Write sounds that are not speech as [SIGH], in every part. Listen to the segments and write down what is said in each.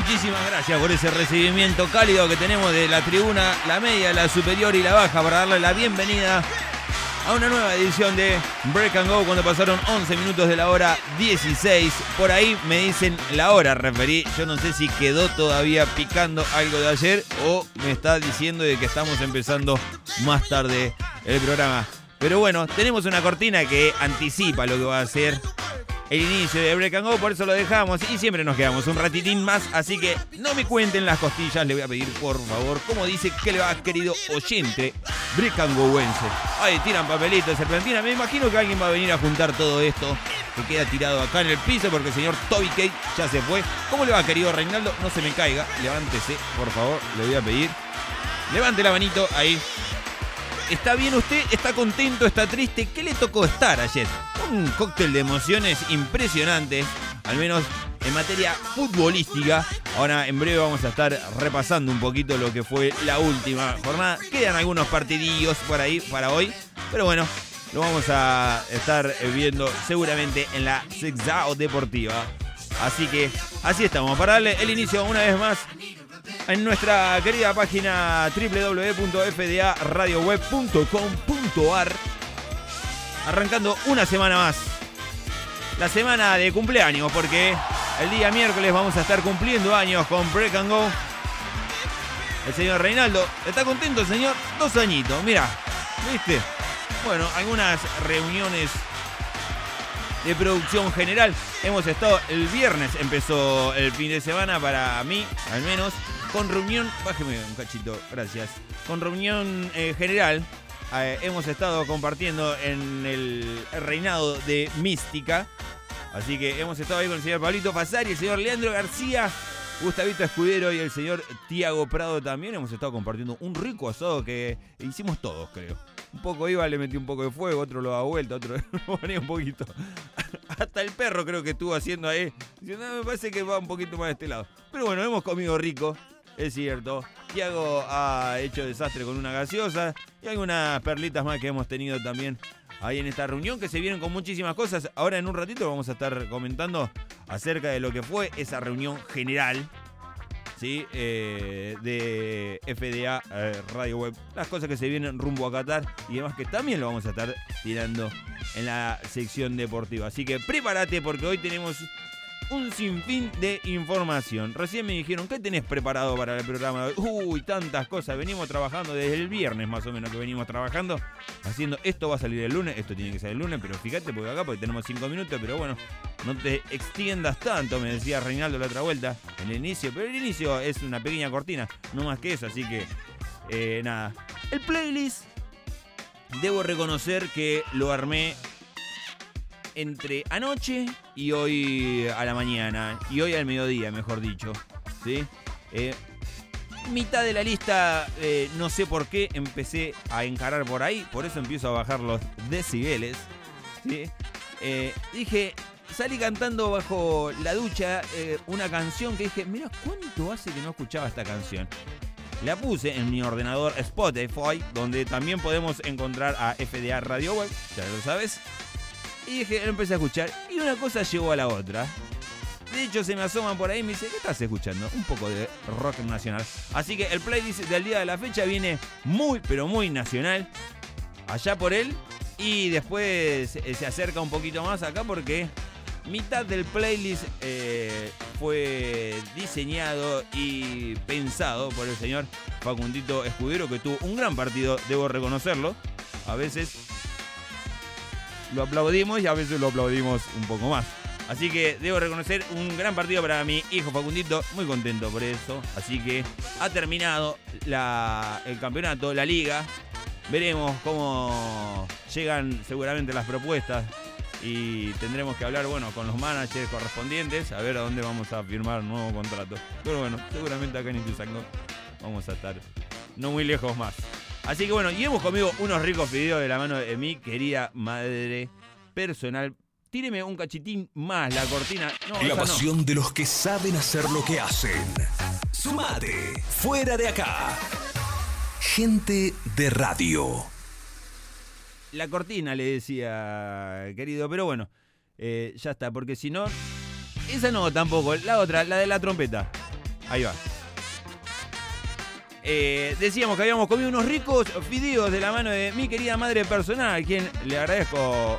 Muchísimas gracias por ese recibimiento cálido que tenemos de la tribuna, la media, la superior y la baja para darle la bienvenida a una nueva edición de Break and Go cuando pasaron 11 minutos de la hora 16. Por ahí me dicen la hora, referí. Yo no sé si quedó todavía picando algo de ayer o me está diciendo de que estamos empezando más tarde el programa. Pero bueno, tenemos una cortina que anticipa lo que va a ser el inicio de Break and Go, por eso lo dejamos y siempre nos quedamos un ratitín más, así que no me cuenten las costillas, le voy a pedir por favor, como dice que le va querido oyente Break and Goense. Ay, tiran papelitos, serpentina, me imagino que alguien va a venir a juntar todo esto que queda tirado acá en el piso porque el señor Toby Kate ya se fue. ¿Cómo le va querido Reinaldo? No se me caiga, levántese, por favor, le voy a pedir. Levante la manito ahí. ¿Está bien usted? ¿Está contento? ¿Está triste? ¿Qué le tocó estar ayer? Un cóctel de emociones impresionante, al menos en materia futbolística. Ahora en breve vamos a estar repasando un poquito lo que fue la última jornada. Quedan algunos partidillos por ahí para hoy, pero bueno, lo vamos a estar viendo seguramente en la Sexao Deportiva. Así que así estamos, para darle el inicio una vez más en nuestra querida página www.fdaradioweb.com.ar arrancando una semana más. La semana de cumpleaños, porque El día miércoles vamos a estar cumpliendo años con Break and Go. El señor Reinaldo, ¿está contento, señor? Dos añitos, mira, ¿viste? Bueno, algunas reuniones de producción general. Hemos estado, el viernes empezó el fin de semana para mí, al menos, con reunión, bájeme un cachito, gracias, con reunión eh, general. eh, hemos estado compartiendo en el reinado de Mística. Así que hemos estado ahí con el señor Pablito Fasari, el señor Leandro García, Gustavito Escudero y el señor Tiago Prado también. Hemos estado compartiendo un rico asado que hicimos todos, creo. Un poco iba, le metí un poco de fuego, otro lo da vuelta, otro [LAUGHS] lo ponía un poquito. [LAUGHS] Hasta el perro creo que estuvo haciendo ahí. Diciendo, "No, me parece que va un poquito más de este lado. Pero bueno, hemos comido rico, es cierto. Tiago ha hecho desastre con una gaseosa y algunas perlitas más que hemos tenido también ahí en esta reunión que se vienen con muchísimas cosas. Ahora en un ratito vamos a estar comentando acerca de lo que fue esa reunión general. ¿sí? Eh, de FDA eh, Radio Web, las cosas que se vienen rumbo a Qatar y demás que también lo vamos a estar tirando en la sección deportiva. Así que prepárate porque hoy tenemos un sinfín de información. Recién me dijeron, ¿qué tenés preparado para el programa? de hoy?". Uy, tantas cosas. Venimos trabajando desde el viernes más o menos que venimos trabajando. Haciendo, esto va a salir el lunes, esto tiene que ser el lunes, pero fíjate porque acá porque tenemos cinco minutos, pero bueno, no te extiendas tanto, me decía Reinaldo la otra vuelta, en el inicio. Pero el inicio es una pequeña cortina, no más que eso, así que eh, nada. El playlist, debo reconocer que lo armé entre anoche y hoy a la mañana. Y hoy al mediodía, mejor dicho. ¿sí? Eh, mitad de la lista, eh, no sé por qué, empecé a encarar por ahí. Por eso empiezo a bajar los decibeles. ¿sí? Eh, dije, salí cantando bajo la ducha una canción que dije, mira cuánto hace que no escuchaba esta canción. La puse en mi ordenador Spotify, donde también podemos encontrar a FDA Radio Web, ya lo sabes. Y dije, empecé a escuchar. Y una cosa llegó a la otra. De hecho, se me asoman por ahí y me dice, ¿qué estás escuchando? Un poco de rock nacional. Así que el playlist del día de la fecha viene muy, pero muy nacional. Allá por él. Y después eh, se acerca un poquito más acá porque mitad del playlist eh, fue diseñado y pensado por el señor Facundito Escudero, que tuvo un gran partido, debo reconocerlo. A veces lo aplaudimos y a veces lo aplaudimos un poco más. Así que debo reconocer un gran partido para mi hijo Facundito, muy contento por eso. Así que ha terminado el campeonato, la liga. Veremos cómo llegan seguramente las propuestas y tendremos que hablar bueno con los managers correspondientes a ver a dónde vamos a firmar nuevo contrato. Pero bueno, seguramente acá en Ituzaingó vamos a estar no muy lejos más. Así que bueno, y hemos comido unos ricos videos de la mano de mi querida madre personal. Tíreme un cachitín más la cortina. No, La no. pasión de los que saben hacer lo que hacen. Sumate, fuera de acá. Gente de radio. La cortina le decía, querido, pero bueno, eh, ya está, porque si no. Esa no tampoco, la otra, la de la trompeta. Ahí va. Eh, decíamos que habíamos comido unos ricos fideos de la mano de mi querida madre personal, a quien le agradezco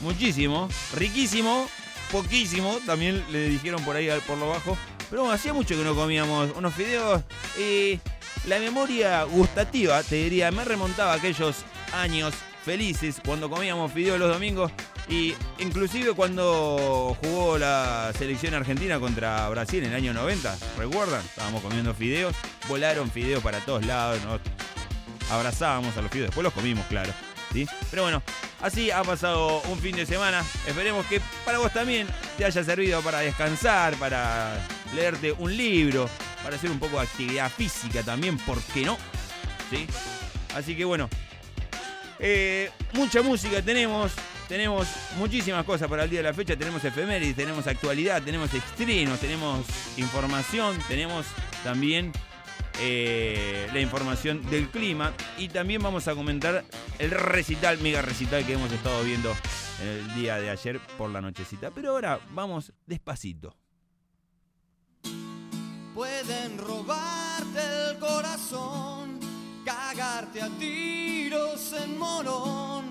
muchísimo, riquísimo, poquísimo, también le dijeron por ahí por lo bajo. Pero bueno, hacía mucho que no comíamos unos fideos. y la memoria gustativa, te diría, me remontaba a aquellos años felices cuando comíamos fideos los domingos. Y inclusive cuando jugó la selección argentina contra Brasil en el año 90, ¿recuerdan? Estábamos comiendo fideos, volaron fideos para todos lados, nos abrazábamos a los fideos, después los comimos, claro. ¿sí? Pero bueno, así ha pasado un fin de semana. Esperemos que para vos también te haya servido para descansar, para leerte un libro, para hacer un poco de actividad física también, ¿por qué no? ¿Sí? Así que bueno, eh, mucha música tenemos. Tenemos muchísimas cosas para el día de la fecha. Tenemos efemérides, tenemos actualidad, tenemos estrenos, tenemos información, tenemos también eh, la información del clima. Y también vamos a comentar el recital, mega recital que hemos estado viendo el día de ayer por la nochecita. Pero ahora vamos despacito. Pueden robarte el corazón, cagarte a tiros en morón,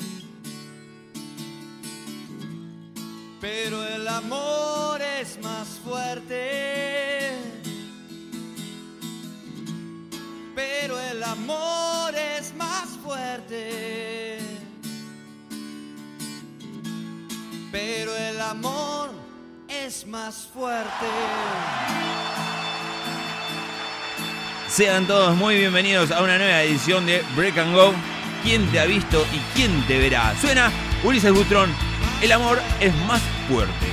Pero el amor es más fuerte. Pero el amor es más fuerte. Pero el amor es más fuerte. Sean todos muy bienvenidos a una nueva edición de Break and Go. ¿Quién te ha visto y quién te verá? Suena Ulises Butrón. El amor es más fuerte.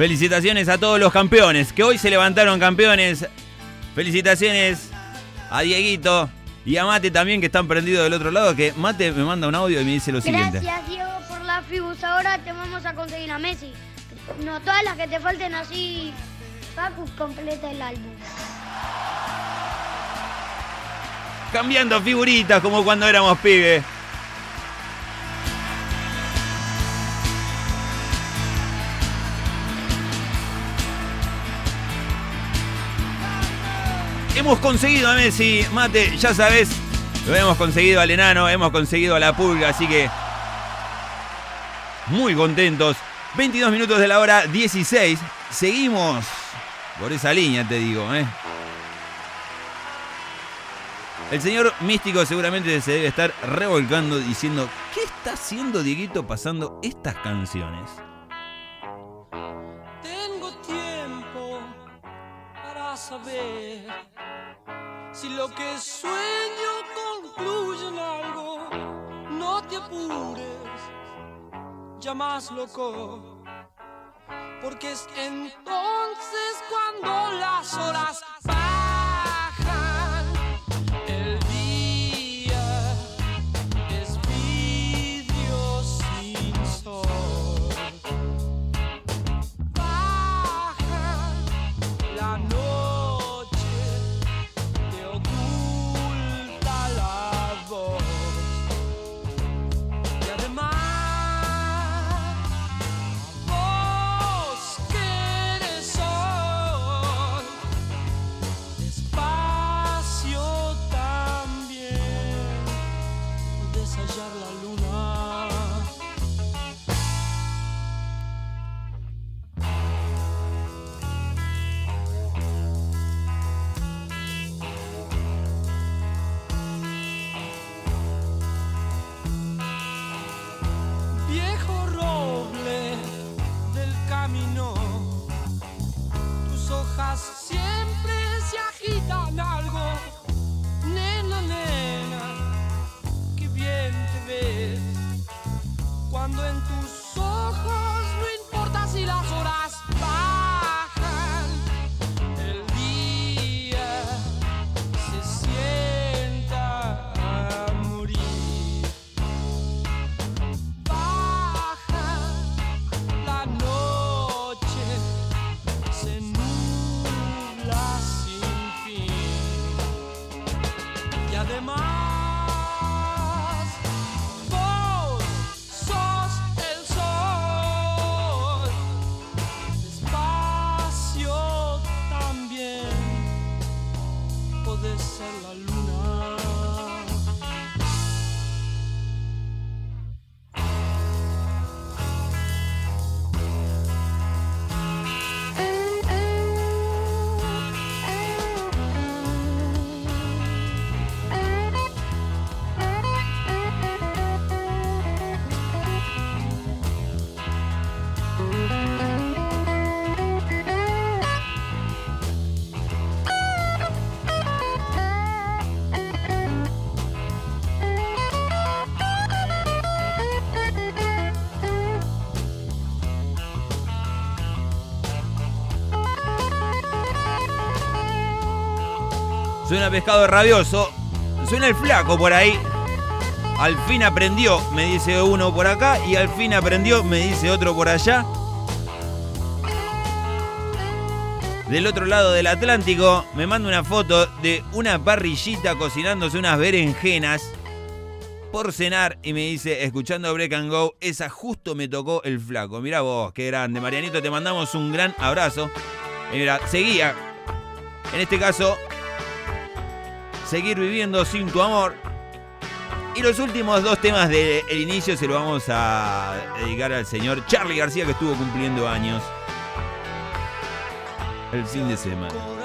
Felicitaciones a todos los campeones que hoy se levantaron campeones. Felicitaciones a Dieguito y a Mate también que están prendidos del otro lado. Que Mate me manda un audio y me dice lo siguiente. Gracias, Diego, por la fibus. Ahora te vamos a conseguir a Messi. No todas las que te falten así. Facu completa el álbum. Cambiando figuritas como cuando éramos pibes. Hemos conseguido a Messi, Mate, ya sabes, lo hemos conseguido al enano, hemos conseguido a la pulga, así que muy contentos. 22 minutos de la hora 16. Seguimos por esa línea, te digo, ¿eh? El señor místico seguramente se debe estar revolcando diciendo, ¿qué está haciendo Dieguito pasando estas canciones? Si lo que sueño concluye en algo. No te apures, ya más loco. Porque es entonces cuando las horas bajan. Suena pescado rabioso. Suena el flaco por ahí. Al fin aprendió, me dice uno por acá. Y al fin aprendió, me dice otro por allá. Del otro lado del Atlántico me manda una foto de una parrillita cocinándose unas berenjenas por cenar y me dice, escuchando Break and Go, esa justo me tocó el flaco. Mirá vos, qué grande. Marianito, te mandamos un gran abrazo. Y mira, seguía. En este caso, seguir viviendo sin tu amor. Y los últimos dos temas del inicio se los vamos a dedicar al señor Charlie García que estuvo cumpliendo años el fin de semana.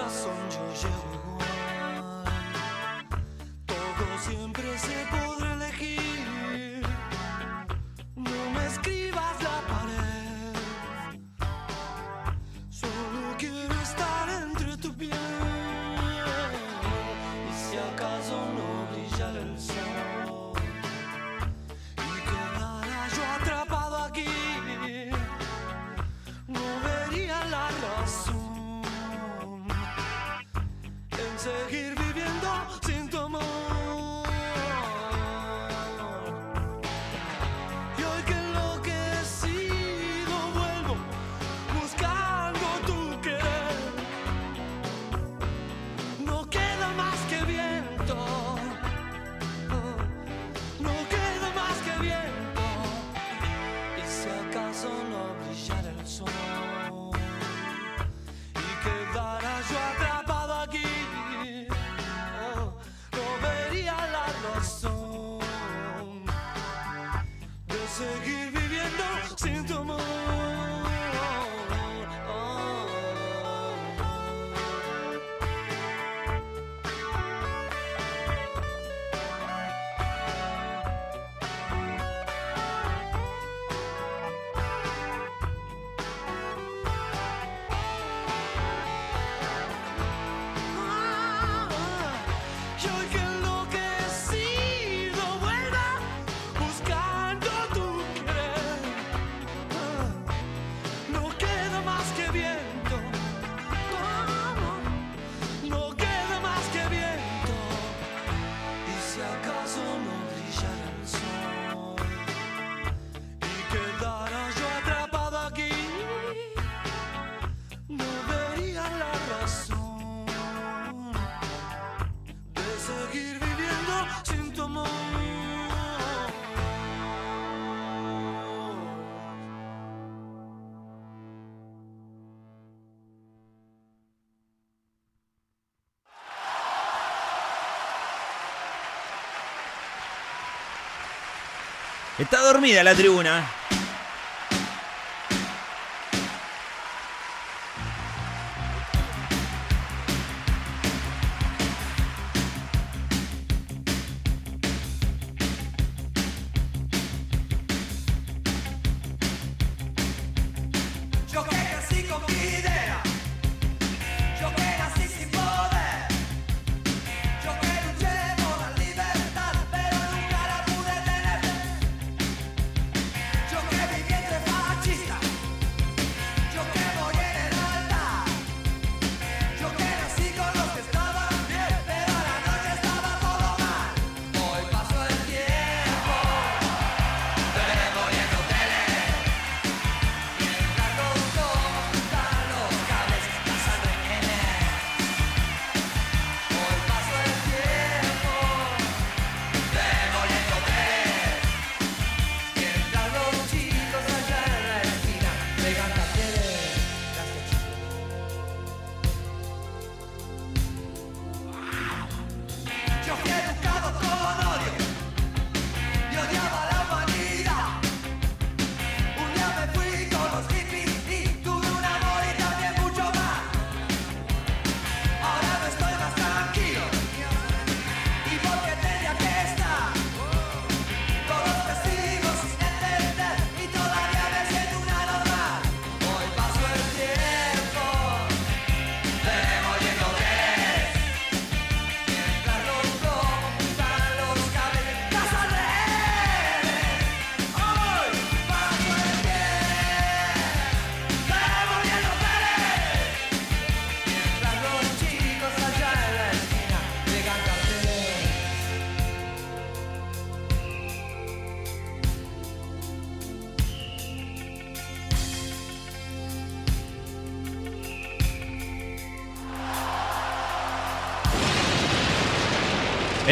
Está dormida la tribuna.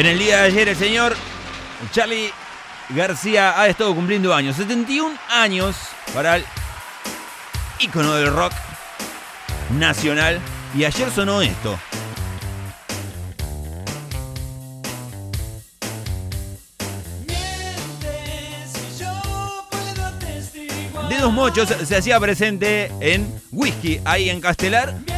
En el día de ayer el señor Charlie García ha estado cumpliendo años. 71 años para el ícono del rock nacional. Y ayer sonó esto. Dedos Mochos se hacía presente en Whisky, ahí en Castelar.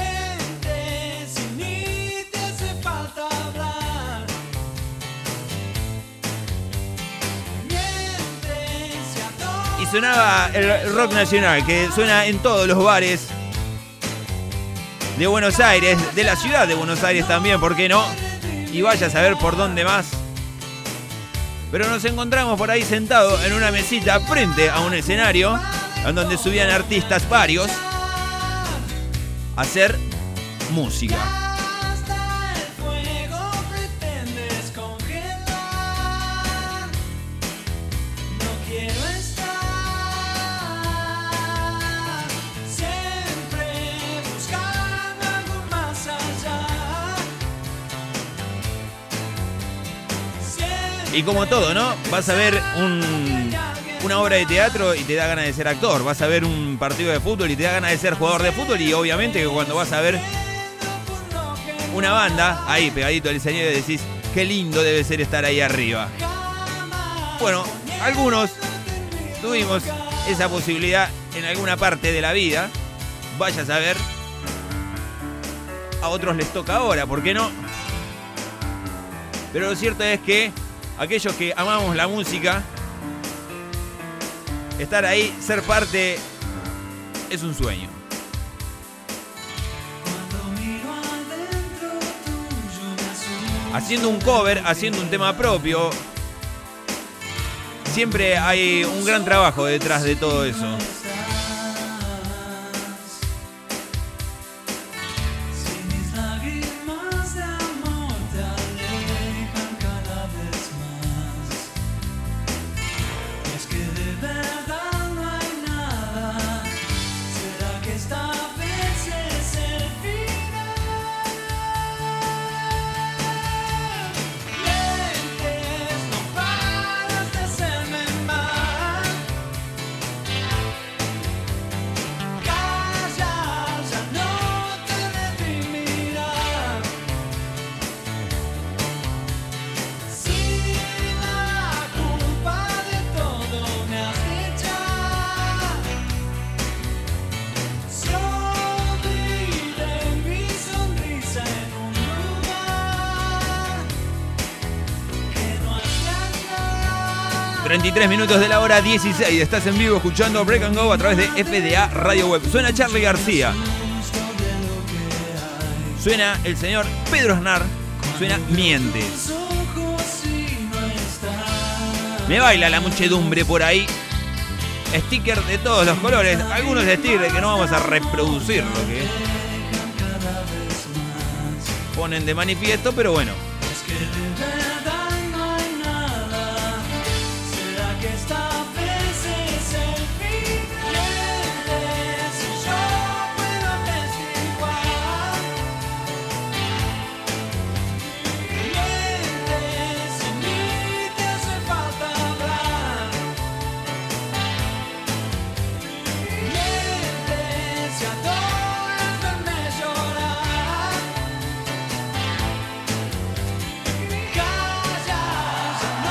Sonaba el rock nacional, que suena en todos los bares de Buenos Aires, de la ciudad de Buenos Aires también, ¿por qué no? Y vaya a saber por dónde más. Pero nos encontramos por ahí sentados en una mesita frente a un escenario, en donde subían artistas varios a hacer música. Y como todo, ¿no? Vas a ver un- una obra de teatro y te da ganas de ser actor. Vas a ver un partido de fútbol y te da ganas de ser jugador de fútbol. Y obviamente que cuando vas a ver una banda, ahí pegadito al escenario, decís, qué lindo debe ser estar ahí arriba. Bueno, algunos tuvimos esa posibilidad en alguna parte de la vida. Vaya a saber. A otros les toca ahora, ¿por qué no? Pero lo cierto es que aquellos que amamos la música, estar ahí, ser parte, es un sueño. Haciendo un cover, haciendo un tema propio, siempre hay un gran trabajo detrás de todo eso. 23 minutos de la hora 16. Estás en vivo escuchando Break and Go a través de FDA Radio Web. Suena Charlie García. Suena el señor Pedro Aznar. Suena Miente. Me baila la muchedumbre por ahí. Sticker de todos los colores. Algunos de stickers que no vamos a reproducir lo que ponen de manifiesto, pero bueno.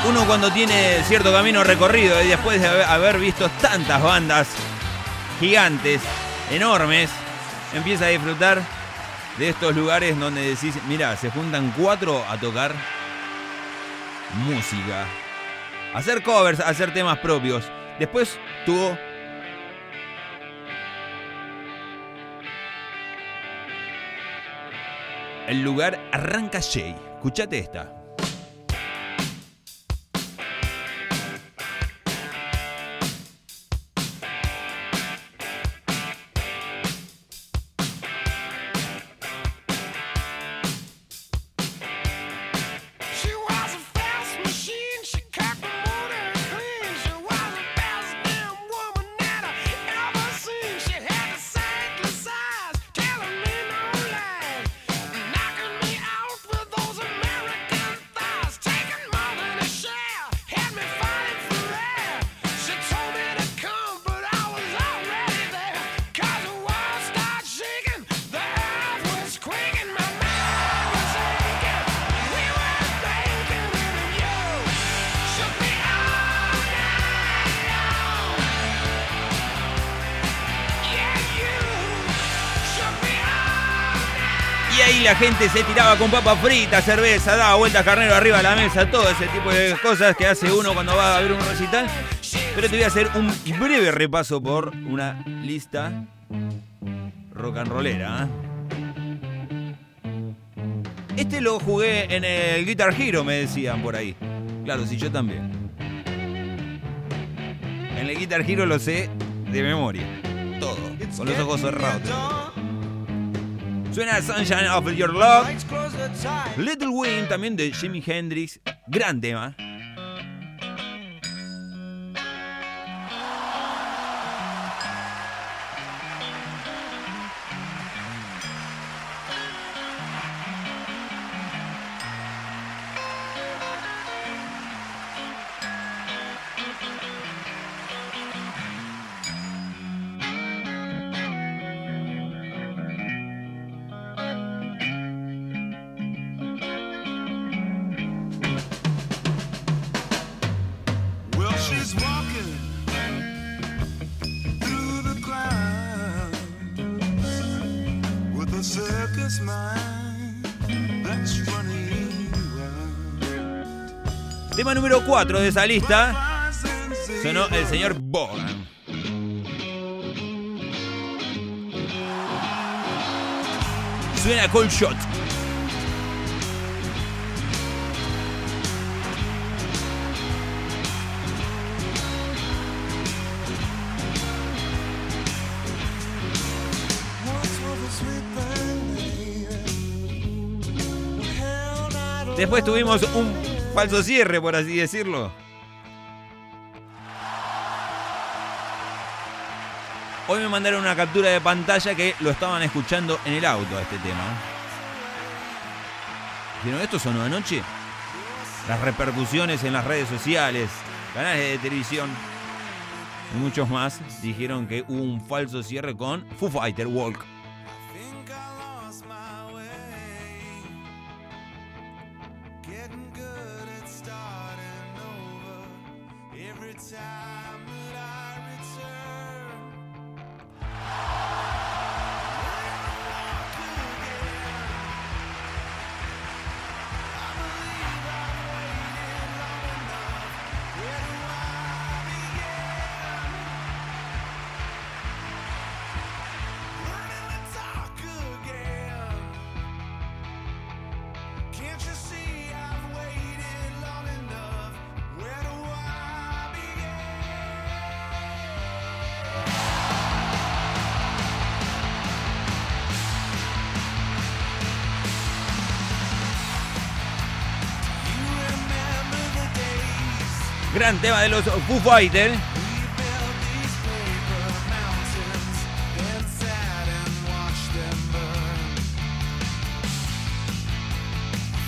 Uno cuando tiene cierto camino recorrido y después de haber- visto tantas bandas gigantes, enormes, empieza a disfrutar de estos lugares donde decís, mira, se juntan cuatro a tocar música, hacer covers, hacer temas propios. Después tuvo el lugar Arranca Jay. Escuchate esta. Se tiraba con papas fritas, cerveza, daba vueltas carnero arriba de la mesa, todo ese tipo de cosas que hace uno cuando va a ver un recital. Pero te voy a hacer un breve repaso por una lista rock and rollera. ¿eh? Este lo jugué en el Guitar Hero, me decían por ahí. Claro, sí, yo también. En el Guitar Hero lo sé de memoria. Todo. Con los ojos cerrados. Suena Sunshine of Your Love. Little Wing también de Jimi Hendrix. Gran tema. Tema número 4 de esa lista. Sonó el señor Bogan. Suena Cold Shot. Después tuvimos un falso cierre, por así decirlo. Hoy me mandaron una captura de pantalla que lo estaban escuchando en el auto a este tema. Dijeron, ¿esto sonó anoche? Las repercusiones en las redes sociales, canales de televisión y muchos más dijeron que hubo un falso cierre con Foo Fighter Walk. Gran tema de los Foo Fighter. we built these paper mountains, then sat and watched them burn.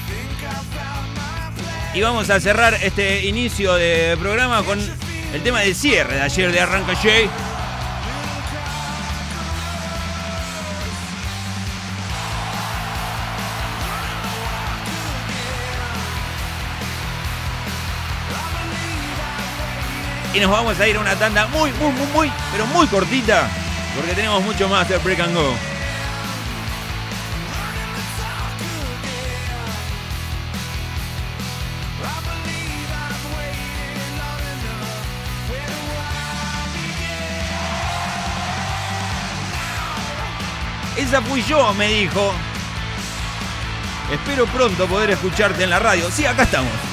Think I found my place. Y vamos a cerrar este inicio de programa con el tema de cierre de ayer de Arranca Jay. Y nos vamos a ir a una tanda muy, muy, muy, muy, pero muy cortita, porque tenemos mucho más de Break and Go. Esa fui yo, me dijo. Espero pronto poder escucharte en la radio. Sí, acá estamos.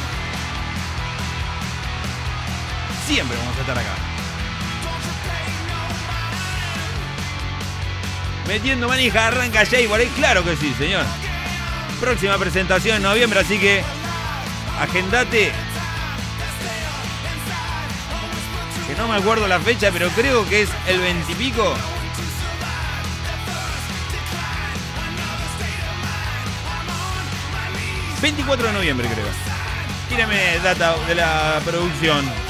Vamos a estar acá. Metiendo manija, arranca Jay por ahí. Claro que sí, señor. Próxima presentación en noviembre, así que agendate. Que no me acuerdo la fecha, pero creo que es el 20 y pico. ...24 de noviembre creo. Tírame data de la producción.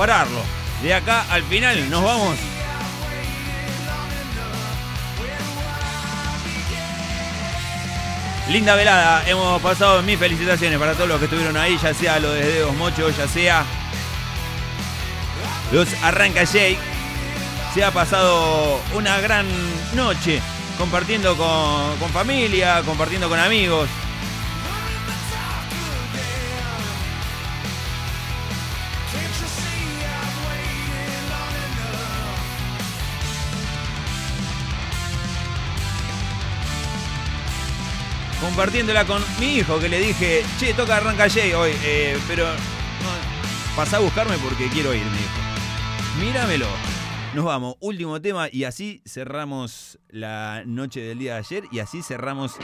Pararlo. De acá al final nos vamos. Linda velada, hemos pasado mis felicitaciones para todos los que estuvieron ahí, ya sea los de Dedos Mocho, ya sea los Arranca Jake. Se ha pasado una gran noche compartiendo con, con familia, compartiendo con amigos. Compartiéndola con mi hijo que le dije, che, toca Arranca Jay hoy, eh, pero no, pasá a buscarme porque quiero ir, me dijo. Míramelo. Nos vamos, último tema y así cerramos la noche del día de ayer y así cerramos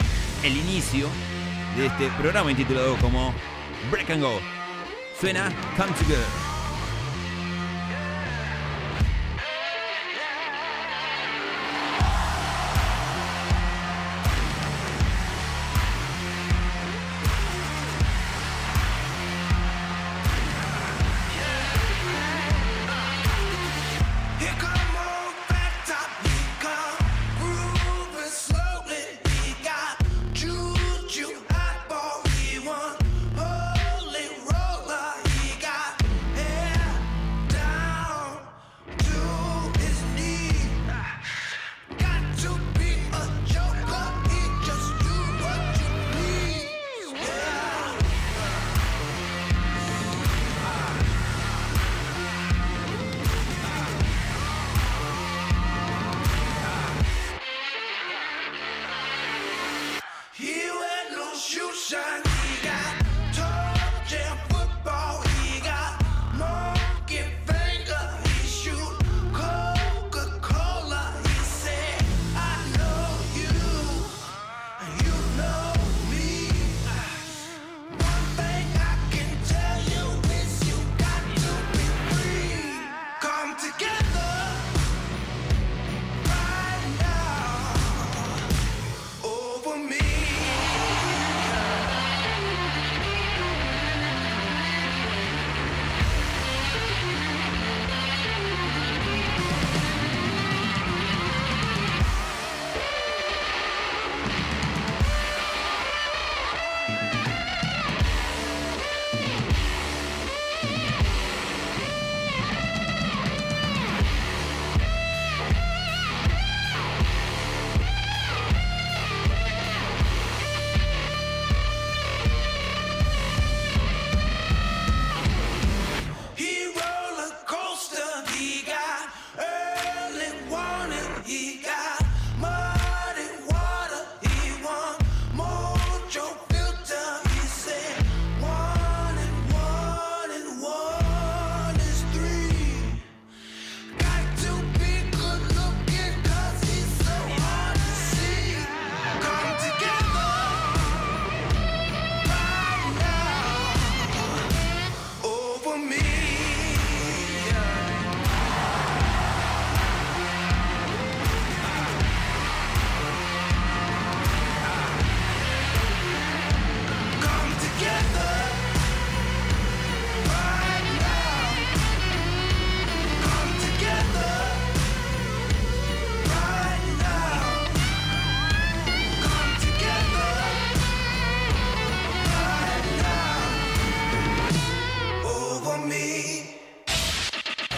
el inicio de este programa intitulado como Break and Go. Suena Come Together.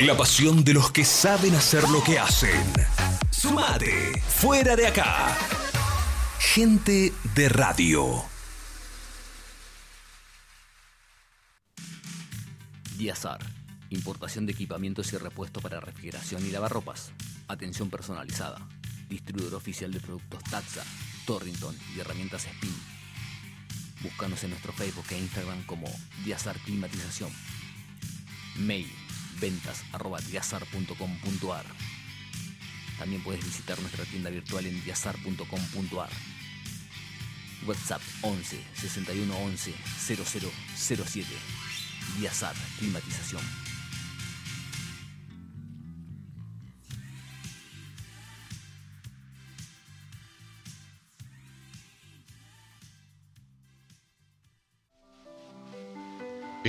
La pasión de los que saben hacer lo que hacen. Sumate. Fuera de acá. Gente de radio. Diazar. Importación de equipamientos y repuestos para refrigeración y lavarropas. Atención personalizada. Distribuidor oficial de productos Taxa, Torrington y herramientas Spin. Búscanos en nuestro Facebook e Instagram como Diazar Climatización. Mail ventas arroba diazar.com.ar. También puedes visitar nuestra tienda virtual en diazar.com.ar. WhatsApp 11 61 11 0007. Diazar Climatización.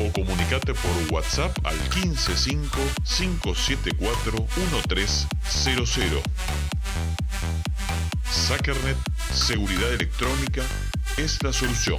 o comunicate por WhatsApp al 155-574-1300. Sackernet Seguridad Electrónica es la solución.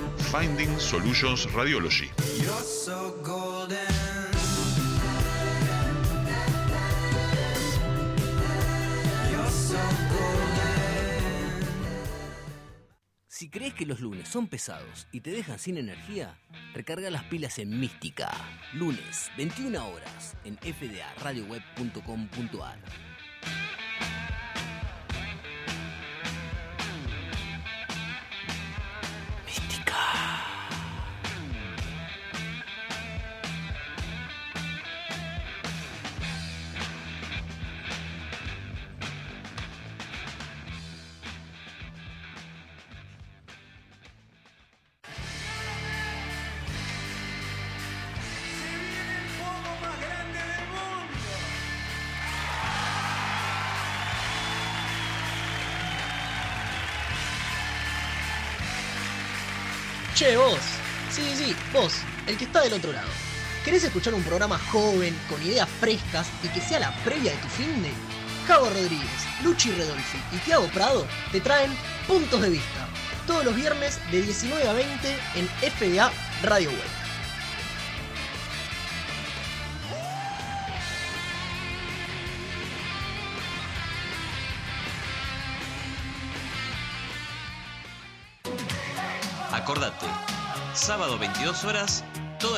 Finding Solutions Radiology. Si crees que los lunes son pesados y te dejan sin energía, recarga las pilas en Mística. Lunes, 21 horas, en fdaradioweb.com.ar. está del otro lado. ¿Querés escuchar un programa joven, con ideas frescas y que sea la previa de tu fin de? Javo Rodríguez, Luchi Redolfi y Tiago Prado te traen Puntos de Vista. Todos los viernes de 19 a 20 en FDA Radio Web. Acordate, sábado 22 horas,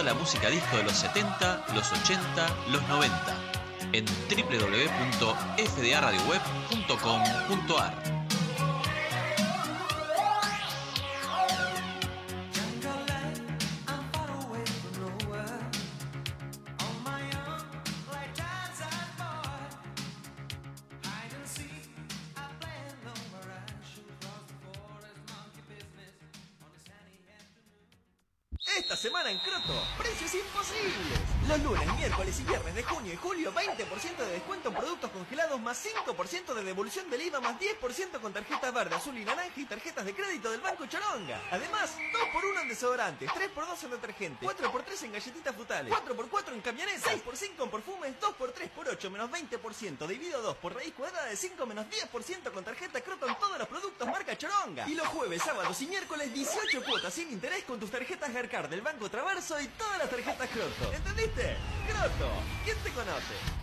la música disco de los 70, los 80, los 90 en www.fdaradioweb.com.ar. desodorantes, 3x2 en detergente, 4x3 en galletitas frutales, 4x4 en camionetas, 6x5 en perfumes, 2x3 por 8 menos 20%, dividido 2 por raíz cuadrada de 5 menos 10% con tarjeta Croton todos los productos marca Choronga. Y los jueves, sábados y miércoles 18 cuotas sin interés con tus tarjetas Gercard del Banco Traverso y todas las tarjetas Croto. ¿Entendiste? Croto, ¿quién te conoce?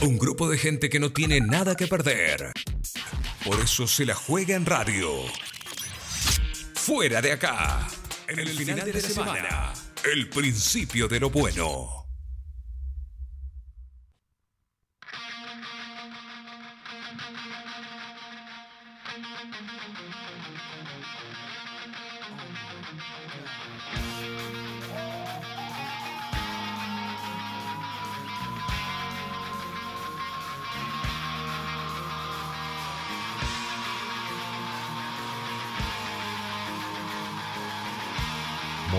Un grupo de gente que no tiene nada que perder. Por eso se la juega en radio. Fuera de acá. En el final de la semana. El principio de lo bueno.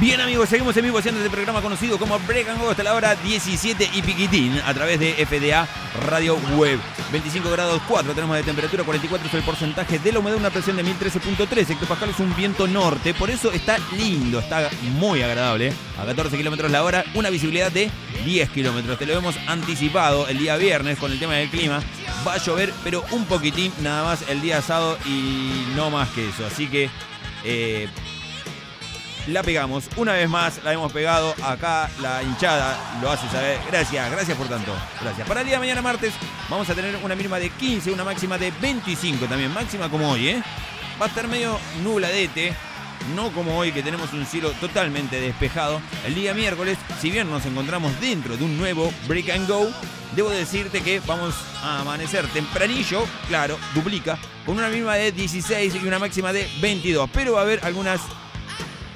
Bien amigos, seguimos en vivo haciendo este programa conocido como Break and Go hasta la hora 17 y piquitín a través de FDA Radio Web. 25 grados 4 tenemos de temperatura, 44 es el porcentaje de la humedad, una presión de 1013.3 hectopascales, un viento norte, por eso está lindo, está muy agradable, a 14 kilómetros la hora, una visibilidad de 10 kilómetros. Te lo hemos anticipado el día viernes con el tema del clima. Va a llover, pero un poquitín nada más el día sábado y no más que eso. Así que eh, la pegamos. Una vez más la hemos pegado. Acá la hinchada lo hace saber. Gracias, gracias por tanto. Gracias. Para el día de mañana martes vamos a tener una mínima de 15, una máxima de 25 también. Máxima como hoy, ¿eh? Va a estar medio nubladete. No como hoy que tenemos un cielo totalmente despejado. El día miércoles, si bien nos encontramos dentro de un nuevo Break and Go, debo decirte que vamos a amanecer tempranillo, claro, duplica, con una mínima de 16 y una máxima de 22. Pero va a haber algunas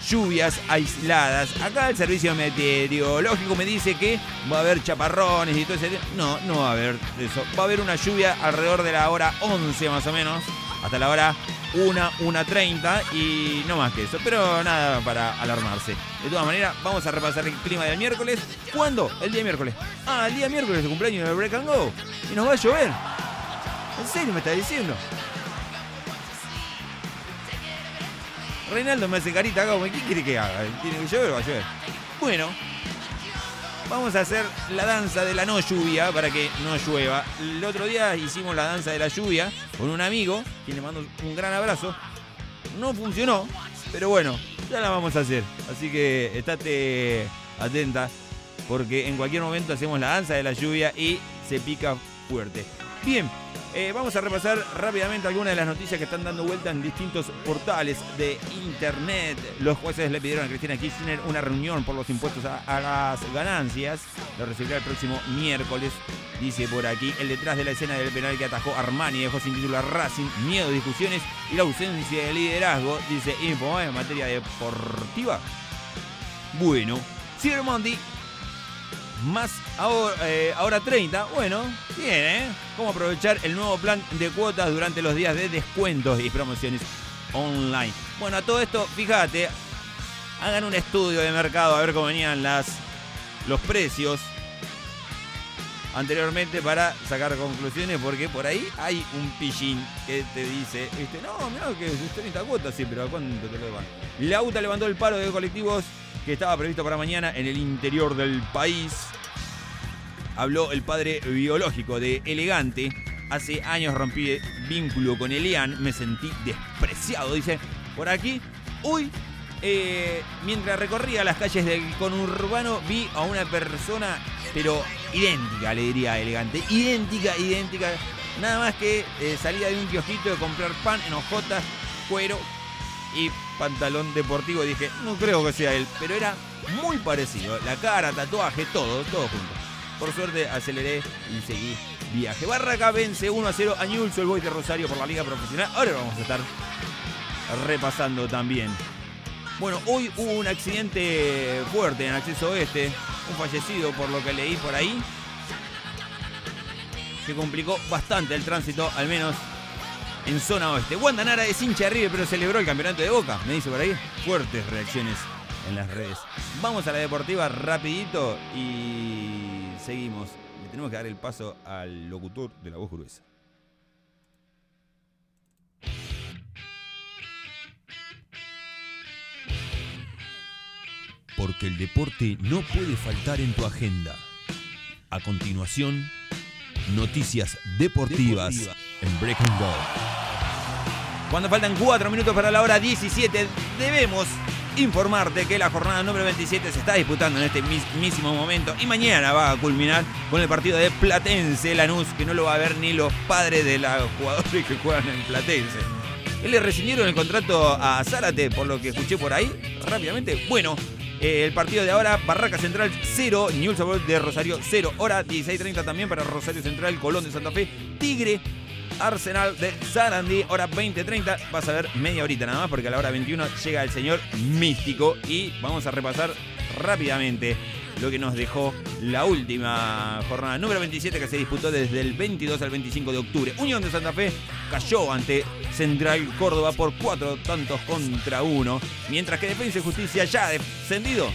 lluvias aisladas. Acá el servicio meteorológico me dice que va a haber chaparrones y todo ese... No, no va a haber eso. Va a haber una lluvia alrededor de la hora 11 más o menos, hasta la hora 1, 1.30 y no más que eso. Pero nada para alarmarse. De todas maneras, vamos a repasar el clima del miércoles. ¿Cuándo? El día miércoles. Ah, el día miércoles de cumpleaños del Break and Go. Y nos va a llover. ¿En serio me está diciendo? Reinaldo me hace carita acá, ¿qué quiere que haga? ¿Tiene que llover o va a llover? Bueno, vamos a hacer la danza de la no lluvia para que no llueva. El otro día hicimos la danza de la lluvia con un amigo, quien le mando un gran abrazo. No funcionó, pero bueno, ya la vamos a hacer. Así que estate atenta, porque en cualquier momento hacemos la danza de la lluvia y se pica fuerte. Bien, eh, vamos a repasar rápidamente algunas de las noticias que están dando vuelta en distintos portales de internet. Los jueces le pidieron a Cristina Kirchner una reunión por los impuestos a, las ganancias. Lo recibirá el próximo miércoles, dice por aquí. El detrás de la escena del penal que atajó Armani dejó sin título a Racing, miedo, discusiones y la ausencia de liderazgo, dice Info en materia deportiva. Bueno, Cyber Monday más ahora, eh, ahora 30. Bueno, bien, ¿eh? ¿Cómo aprovechar el nuevo plan de cuotas durante los días de descuentos y promociones online? Bueno, a todo esto, fíjate, hagan un estudio de mercado a ver cómo venían las, los precios. anteriormente para sacar conclusiones, porque por ahí hay un pillín que te dice, este, no, mira que es 30 cuotas, sí, pero ¿a cuánto te lo van? La UTA levantó el paro de colectivos que estaba previsto para mañana en el interior del país. Habló el padre biológico de Elegante. Hace años rompí vínculo con Elian, me sentí despreciado. Dice, por aquí, uy, eh, mientras recorría las calles del conurbano vi a una persona, pero idéntica, le diría elegante, idéntica, idéntica. Nada más que eh, salía de un kiosquito de comprar pan en hojotas, cuero y pantalón deportivo. Dije, no creo que sea él, pero era muy parecido. La cara, tatuaje, todo, todo junto. Por suerte aceleré y seguí viaje. Barraca vence 1 a 0 a Newell's, el Boy de Rosario por la Liga Profesional. Ahora vamos a estar repasando también. Bueno, hoy hubo un accidente fuerte en acceso oeste, un fallecido por lo que leí por ahí, que complicó bastante el tránsito, al menos en zona oeste. Wanda Nara es hincha de River, pero celebró el campeonato de Boca, me dice por ahí. Fuertes reacciones en las redes. Vamos a la deportiva rapidito y seguimos. Le tenemos que dar el paso al locutor de la voz gruesa. Porque el deporte no puede faltar en tu agenda. A continuación, noticias deportivas, en Break and Go. Cuando faltan 4 minutos para la hora 17, debemos informarte que la jornada número 27 se está disputando en este mismísimo momento y mañana va a culminar con el partido de Platense Lanús, que no lo va a ver ni los padres de los jugadores que juegan en Platense. Le rescindieron el contrato a Zárate, por lo que escuché por ahí rápidamente. Bueno, eh, el partido de ahora, Barraca Central 0, Newell's de Rosario 0, hora 16.30 también para Rosario Central, Colón de Santa Fe, Tigre, Arsenal de Sarandí, hora 20.30, vas a ver media horita nada más porque a la hora 21 llega el señor Místico y vamos a repasar rápidamente lo que nos dejó la última jornada número 27 que se disputó desde el 22 al 25 de octubre. Unión de Santa Fe cayó ante Central Córdoba por cuatro tantos contra uno, mientras que Defensa y Justicia ya descendido,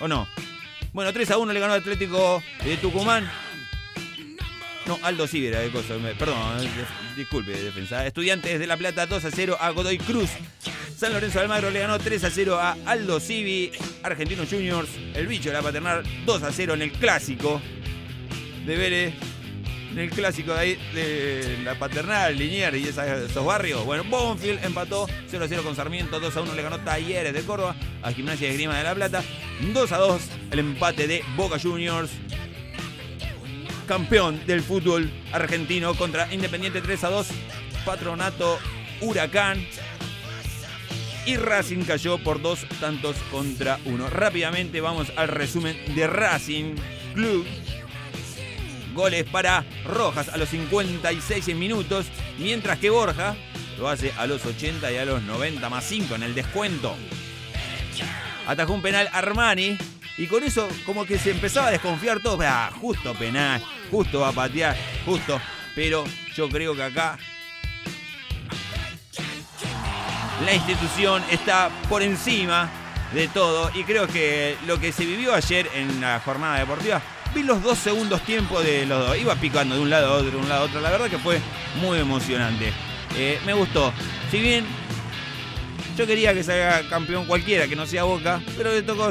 ¿o no? Bueno, 3 a 1 le ganó Atlético de Tucumán. No, Aldo Cibera de cosa, me- perdón, eh, disculpe, defensa. Estudiantes de La Plata 2 a 0 a Godoy Cruz. San Lorenzo de Almagro le ganó 3 a 0 a Aldo Civi. Argentinos Juniors, el bicho de la paternal 2 a 0 en el clásico de Vélez. En el clásico de ahí de la paternal, Liniers y esos barrios. Bueno, Bonfield empató 0 a 0 con Sarmiento, 2 a 1 le ganó Talleres de Córdoba a Gimnasia de Grima de la Plata. 2 a 2 el empate de Boca Juniors campeón del fútbol argentino contra Independiente 3 a 2, Patronato Huracán y Racing cayó por dos tantos contra uno. Rápidamente vamos al resumen de Racing Club. Goles para Rojas a los 56 minutos, mientras que Borja lo hace a los 80 y a los 90 más 5 en el descuento. Atajó un penal Armani y con eso como que se empezaba a desconfiar todo. Ah, justo penal, justo va a patear, justo. Pero yo creo que acá la institución está por encima de todo y creo que lo que se vivió ayer en la jornada deportiva, vi los dos segundos tiempos de los dos, iba picando de un lado a otro, de un lado a otro, la verdad que fue muy emocionante. Eh, me gustó, si bien yo quería que salga campeón cualquiera que no sea Boca, pero le tocó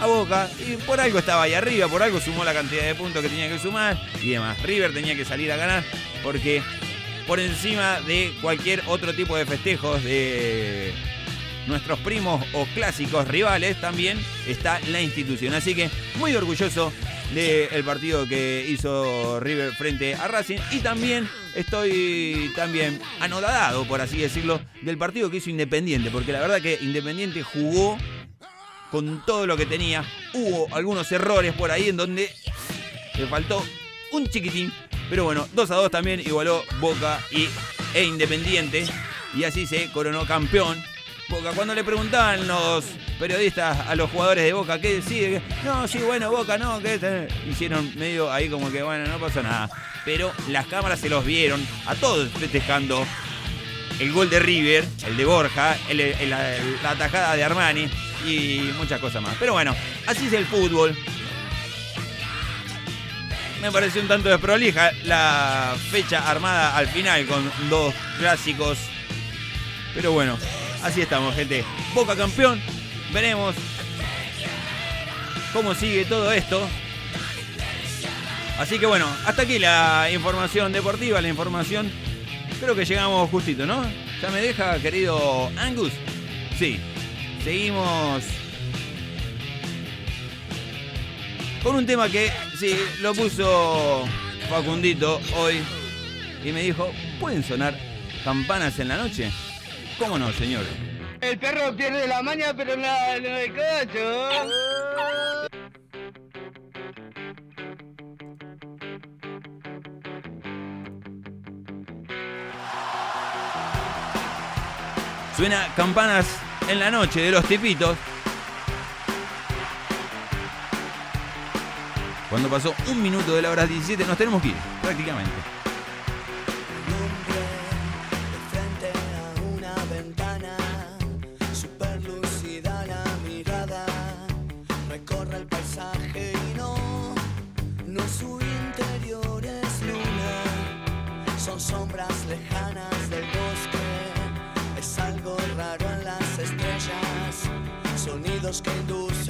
a Boca y por algo estaba ahí arriba, por algo sumó la cantidad de puntos que tenía que sumar y demás. River tenía que salir a ganar porque por encima de cualquier otro tipo de festejos de nuestros primos o clásicos rivales también está la institución. Así que muy orgulloso del partido que hizo River frente a Racing y también estoy también anodadado, por así decirlo, del partido que hizo Independiente, porque la verdad que Independiente jugó con todo lo que tenía. Hubo algunos errores por ahí en donde le faltó un chiquitín. Pero bueno, 2 a 2 también igualó Boca y, e Independiente. Y así se coronó campeón. Boca, cuando le preguntaban los periodistas a los jugadores de Boca qué decide, no, sí, bueno, Boca, no, que este", hicieron medio ahí como que, bueno, no pasó nada. Pero las cámaras se los vieron a todos festejando el gol de River, el de Borja, la, la atajada de Armani y muchas cosas más. Pero bueno, así es el fútbol. Me pareció un tanto desprolija la fecha armada al final con dos clásicos. Pero bueno, así estamos, gente. Boca campeón. Veremos cómo sigue todo esto. Así que bueno, hasta aquí la información deportiva, la información. Creo que llegamos justito, ¿no? ¿Ya me deja, querido Angus? Sí, Seguimos. Con un tema que, sí, lo puso Facundito hoy. Y me dijo, ¿pueden sonar campanas en la noche? ¿Cómo no, señor? El perro pierde la maña, pero nada, no el cacho. Suena campanas en la noche de los tipitos. Cuando pasó un minuto de la hora 17 nos tenemos que ir, prácticamente. Deus quem dos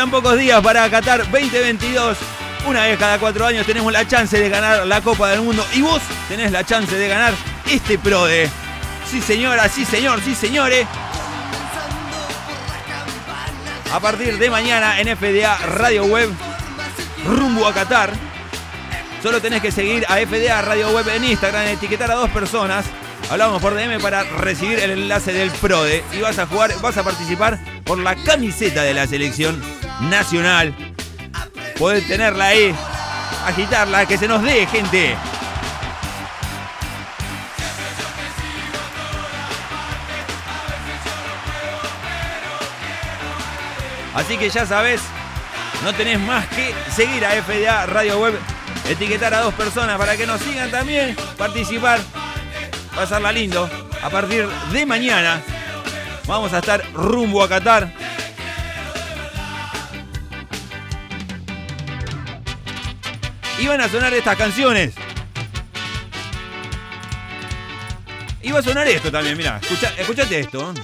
Faltan pocos días para Qatar 2022. Una vez cada cuatro años tenemos la chance de ganar la Copa del Mundo y vos tenés la chance de ganar este PRODE. Sí señora, sí señor, sí señores. A partir de mañana en FDA Radio Web, rumbo a Qatar. Solo tenés que seguir a FDA Radio Web en Instagram, etiquetar a dos personas. Hablamos por DM para recibir el enlace del PRODE y vas a jugar, vas a participar por la camiseta de la selección nacional. Podés tenerla ahí, agitarla, que se nos dé, gente. Así que ya sabes, no tenés más que seguir a FDA Radio Web, etiquetar a dos personas para que nos sigan también, participar, pasarla lindo. A partir de mañana vamos a estar rumbo a Qatar. Y van a sonar estas canciones. Va a sonar esto también, mira, escucha, escuchate esto.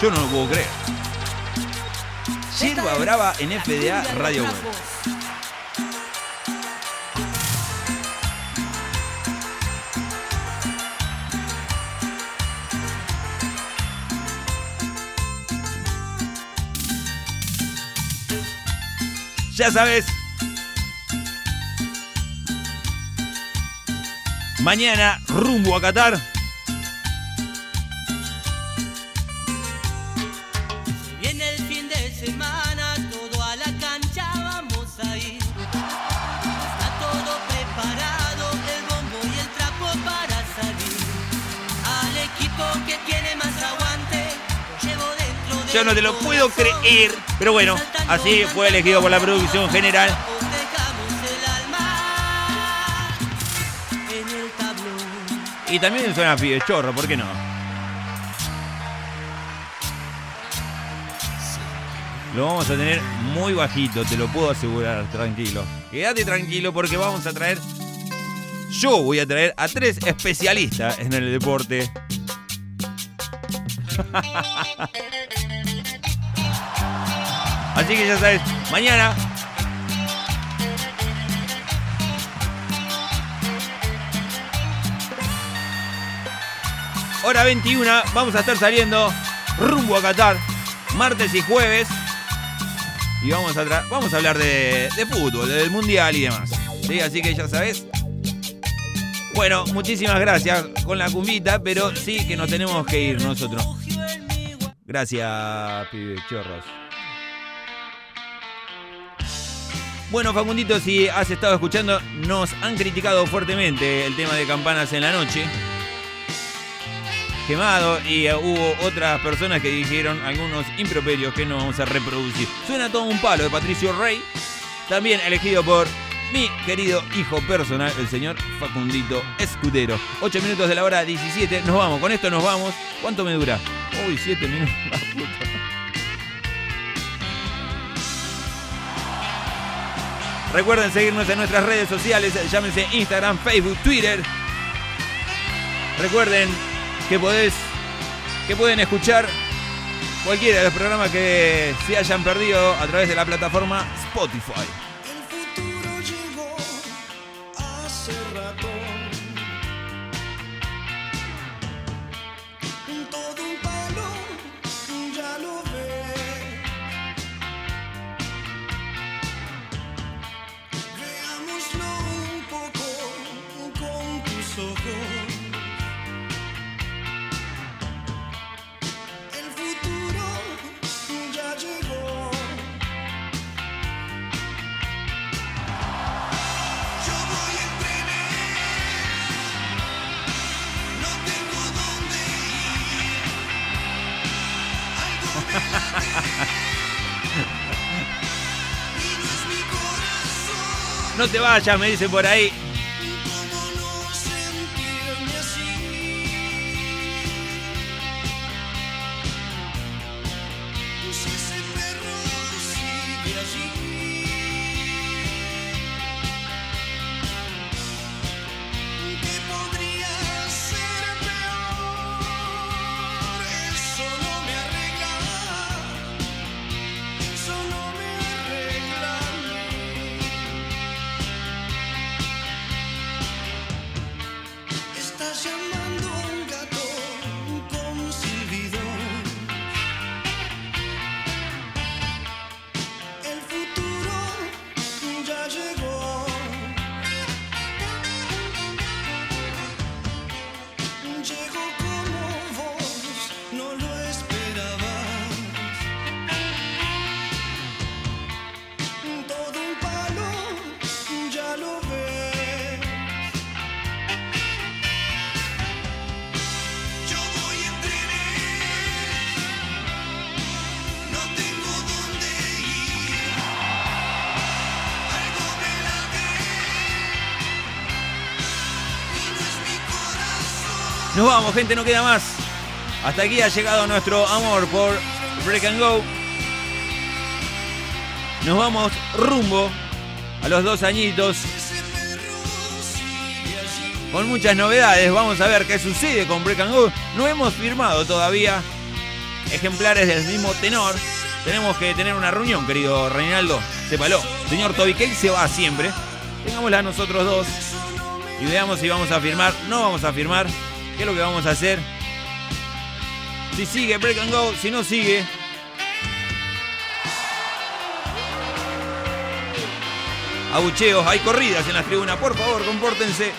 Yo no lo puedo creer. Yerba Brava en FDA Radio Web. Ya sabes. Mañana rumbo a Qatar. Yo no te lo puedo creer. Pero bueno, así fue elegido por la producción general. Y también suena pibe chorro, ¿por qué no? Lo vamos a tener muy bajito, te lo puedo asegurar, tranquilo. Quédate tranquilo porque vamos a traer. Yo voy a traer a tres especialistas en el deporte. [LAUGHS] Así que ya sabes, mañana hora 21, vamos a estar saliendo rumbo a Qatar, martes y jueves. Y vamos a, vamos a hablar de, fútbol, del mundial y demás. ¿Sí? Así que ya sabes. Bueno, muchísimas gracias con la cumbita, pero sí que nos tenemos que ir nosotros. Gracias, pibe chorros. Bueno, Facundito, si has estado escuchando, nos han criticado fuertemente el tema de campanas en la noche. Quemado y eh, hubo otras personas que dijeron algunos improperios que no vamos a reproducir. Suena todo un palo de Patricio Rey, también elegido por mi querido hijo personal, el señor Facundito Escudero. 8 minutos de la hora 17, nos vamos, con esto nos vamos. ¿Cuánto me dura? Uy, 7 minutos. [LAUGHS] Recuerden seguirnos en nuestras redes sociales, llámense Instagram, Facebook, Twitter. Recuerden que podés, que pueden escuchar cualquiera de los programas que se hayan perdido a través de la plataforma Spotify. No te vayas, me dicen por ahí. Gente, no queda más. Hasta aquí ha llegado nuestro amor por Break and Go. Nos vamos rumbo a los dos añitos. Con muchas novedades. Vamos a ver qué sucede con Break and Go. No hemos firmado todavía ejemplares del mismo tenor. Tenemos que tener una reunión, querido Reinaldo. Sépalo. Señor Toby Cake se va siempre. Tengámosla nosotros dos. Y veamos si vamos a firmar. No vamos a firmar. ¿Qué es lo que vamos a hacer? Si sigue Break and Go, si no sigue. Abucheos, hay corridas en las tribunas. Por favor, compórtense.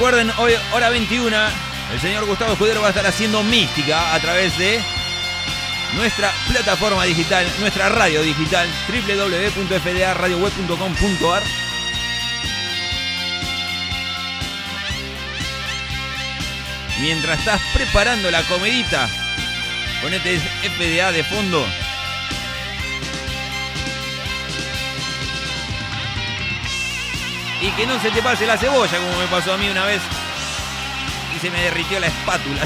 Recuerden, hoy, hora 21, el señor Gustavo Escudero va a estar haciendo mística a través de nuestra plataforma digital, nuestra radio digital, www.fdaradioweb.com.ar. Mientras estás preparando la comedita, ponete FDA de fondo. Y que no se te pase la cebolla, como me pasó a mí una vez. Y se me derritió la espátula.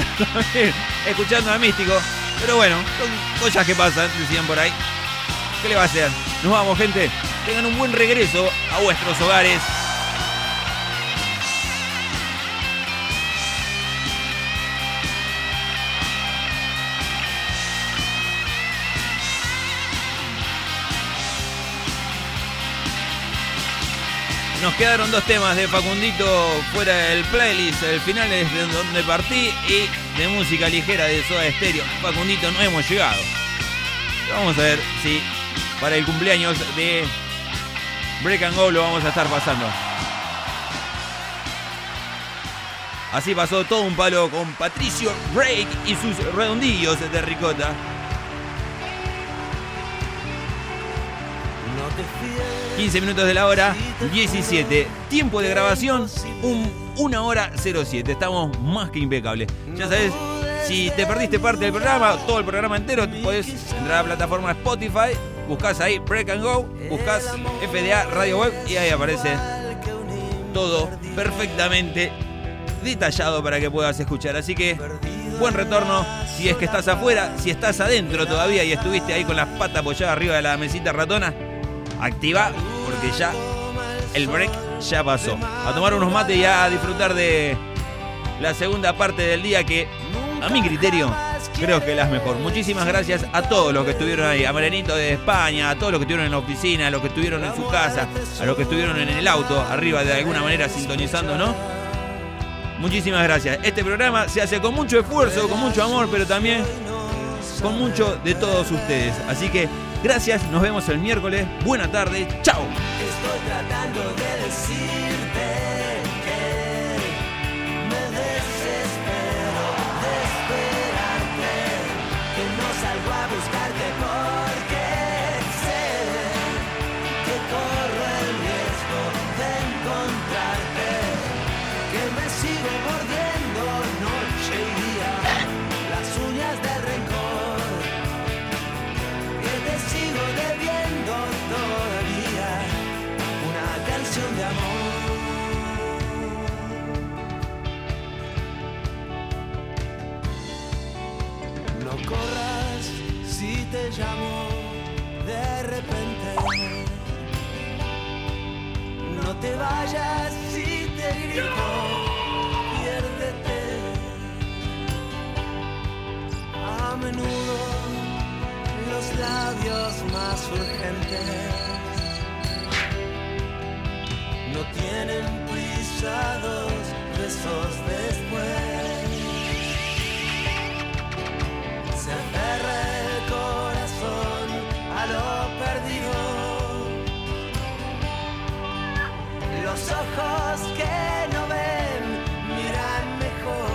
[LAUGHS] Escuchando a Místico. Pero bueno, son cosas que pasan, decían por ahí. ¿Qué le va a hacer? Nos vamos, gente. Tengan un buen regreso a vuestros hogares. Nos quedaron dos temas de Facundito fuera del playlist. El final es de donde partí y de música ligera de Soda Stereo. Facundito no hemos llegado. Vamos a ver si para el cumpleaños de Break and Go lo vamos a estar pasando. Así pasó todo un palo con Patricio Break y sus redondillos de ricota. 15 minutos de la hora, 17. Tiempo de grabación, un, 1 hora 07. Estamos más que impecables. Ya sabes, si te perdiste parte del programa, todo el programa entero, podés entrar a la plataforma Spotify, buscas ahí Break and Go, buscas FDA Radio Web y ahí aparece todo perfectamente detallado para que puedas escuchar. Así que buen retorno si es que estás afuera, si estás adentro todavía y estuviste ahí con las patas apoyadas arriba de la mesita ratona, activa porque ya el break ya pasó. A tomar unos mates y a disfrutar de la segunda parte del día que, a mi criterio, creo que la es mejor. Muchísimas gracias a todos los que estuvieron ahí, a Marianito de España, a todos los que estuvieron en la oficina, a los que estuvieron en su casa, a los que estuvieron en el auto, arriba de alguna manera sintonizando, ¿no? Muchísimas gracias. Este programa se hace con mucho esfuerzo, con mucho amor, pero también con mucho de todos ustedes. Así que gracias, nos vemos el miércoles. Buena tarde, chao. Estoy tratando de decirte llamo de repente. No te vayas si te grito, piérdete. A menudo los labios más urgentes no tienen pisados besos después. Se aferra Los ojos que no ven miran mejor.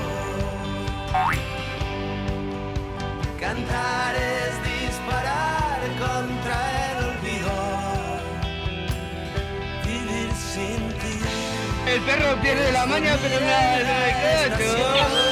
Cantar es disparar contra el olvido. Vivir sin ti. El perro pierde la maña, pero nada, no me cacho.